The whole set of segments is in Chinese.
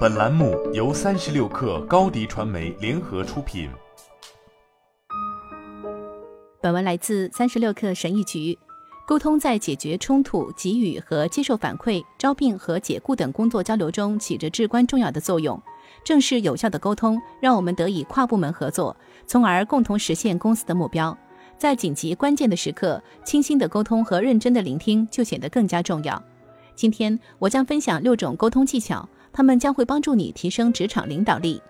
本栏目由三十六氪高低传媒联合出品。本文来自三十六氪神译局。沟通在解决冲突、给予和接受反馈、招聘和解雇等工作交流中起着至关重要的作用。正是有效的沟通，让我们得以跨部门合作，从而共同实现公司的目标。在紧急关键的时刻，清晰的沟通和认真的聆听就显得更加重要。今天我将分享六种沟通技巧。他们将会帮助你提升职场领导力。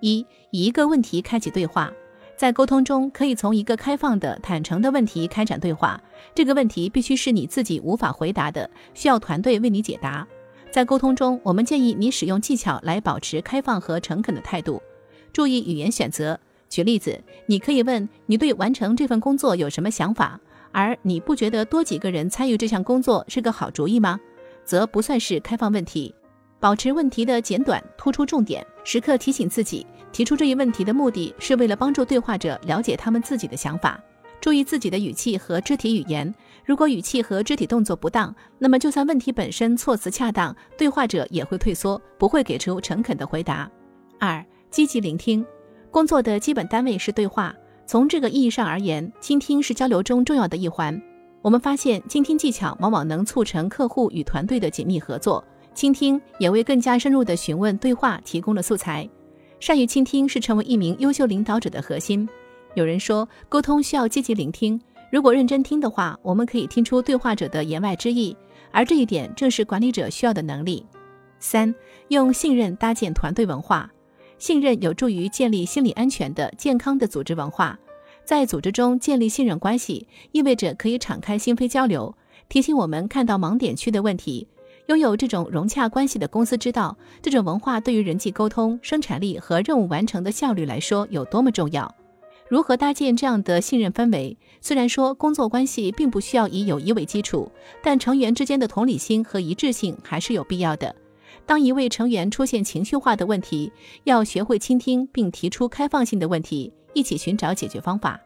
一，以一个问题开启对话，在沟通中可以从一个开放的、坦诚的问题开展对话。这个问题必须是你自己无法回答的，需要团队为你解答。在沟通中，我们建议你使用技巧来保持开放和诚恳的态度，注意语言选择。举例子，你可以问你对完成这份工作有什么想法，而你不觉得多几个人参与这项工作是个好主意吗？则不算是开放问题。保持问题的简短，突出重点，时刻提醒自己，提出这一问题的目的是为了帮助对话者了解他们自己的想法。注意自己的语气和肢体语言，如果语气和肢体动作不当，那么就算问题本身措辞恰当，对话者也会退缩，不会给出诚恳的回答。二、积极聆听，工作的基本单位是对话，从这个意义上而言，倾听是交流中重要的一环。我们发现，倾听技巧往往能促成客户与团队的紧密合作。倾听也为更加深入的询问对话提供了素材。善于倾听是成为一名优秀领导者的核心。有人说，沟通需要积极聆听。如果认真听的话，我们可以听出对话者的言外之意，而这一点正是管理者需要的能力。三，用信任搭建团队文化。信任有助于建立心理安全的健康的组织文化。在组织中建立信任关系，意味着可以敞开心扉交流，提醒我们看到盲点区的问题。拥有这种融洽关系的公司知道，这种文化对于人际沟通、生产力和任务完成的效率来说有多么重要。如何搭建这样的信任氛围？虽然说工作关系并不需要以友谊为基础，但成员之间的同理心和一致性还是有必要的。当一位成员出现情绪化的问题，要学会倾听并提出开放性的问题，一起寻找解决方法。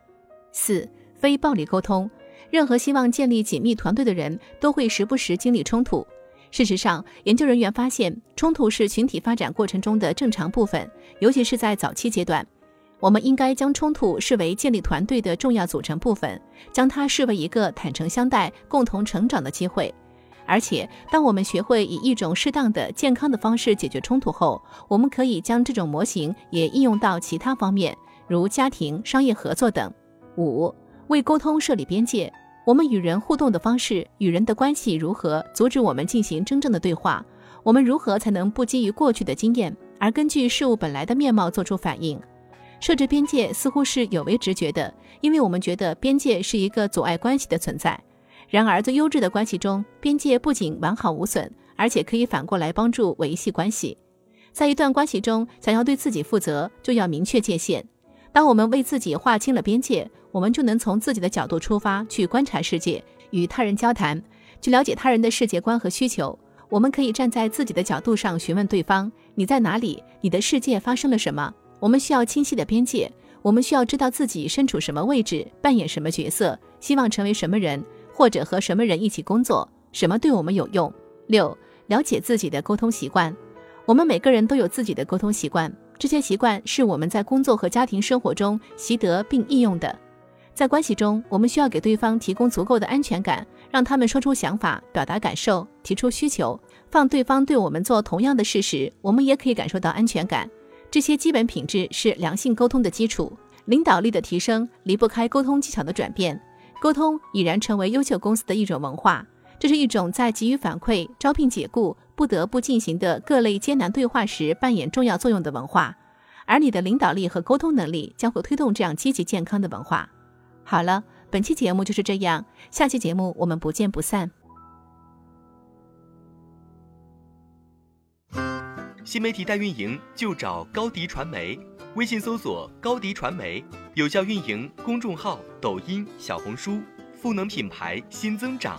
四、非暴力沟通。任何希望建立紧密团队的人都会时不时经历冲突。事实上，研究人员发现，冲突是群体发展过程中的正常部分，尤其是在早期阶段。我们应该将冲突视为建立团队的重要组成部分，将它视为一个坦诚相待、共同成长的机会。而且，当我们学会以一种适当的、健康的方式解决冲突后，我们可以将这种模型也应用到其他方面，如家庭、商业合作等。五、为沟通设立边界。我们与人互动的方式，与人的关系如何阻止我们进行真正的对话？我们如何才能不基于过去的经验，而根据事物本来的面貌做出反应？设置边界似乎是有违直觉的，因为我们觉得边界是一个阻碍关系的存在。然而，在优质的关系中，边界不仅完好无损，而且可以反过来帮助维系关系。在一段关系中，想要对自己负责，就要明确界限。当我们为自己划清了边界，我们就能从自己的角度出发去观察世界，与他人交谈，去了解他人的世界观和需求。我们可以站在自己的角度上询问对方：“你在哪里？你的世界发生了什么？”我们需要清晰的边界，我们需要知道自己身处什么位置，扮演什么角色，希望成为什么人，或者和什么人一起工作，什么对我们有用。六，了解自己的沟通习惯。我们每个人都有自己的沟通习惯。这些习惯是我们在工作和家庭生活中习得并应用的。在关系中，我们需要给对方提供足够的安全感，让他们说出想法、表达感受、提出需求。放对方对我们做同样的事时，我们也可以感受到安全感。这些基本品质是良性沟通的基础。领导力的提升离不开沟通技巧的转变。沟通已然成为优秀公司的一种文化。这是一种在给予反馈、招聘解雇。不得不进行的各类艰难对话时扮演重要作用的文化，而你的领导力和沟通能力将会推动这样积极健康的文化。好了，本期节目就是这样，下期节目我们不见不散。新媒体代运营就找高迪传媒，微信搜索高迪传媒，有效运营公众号、抖音、小红书，赋能品牌新增长。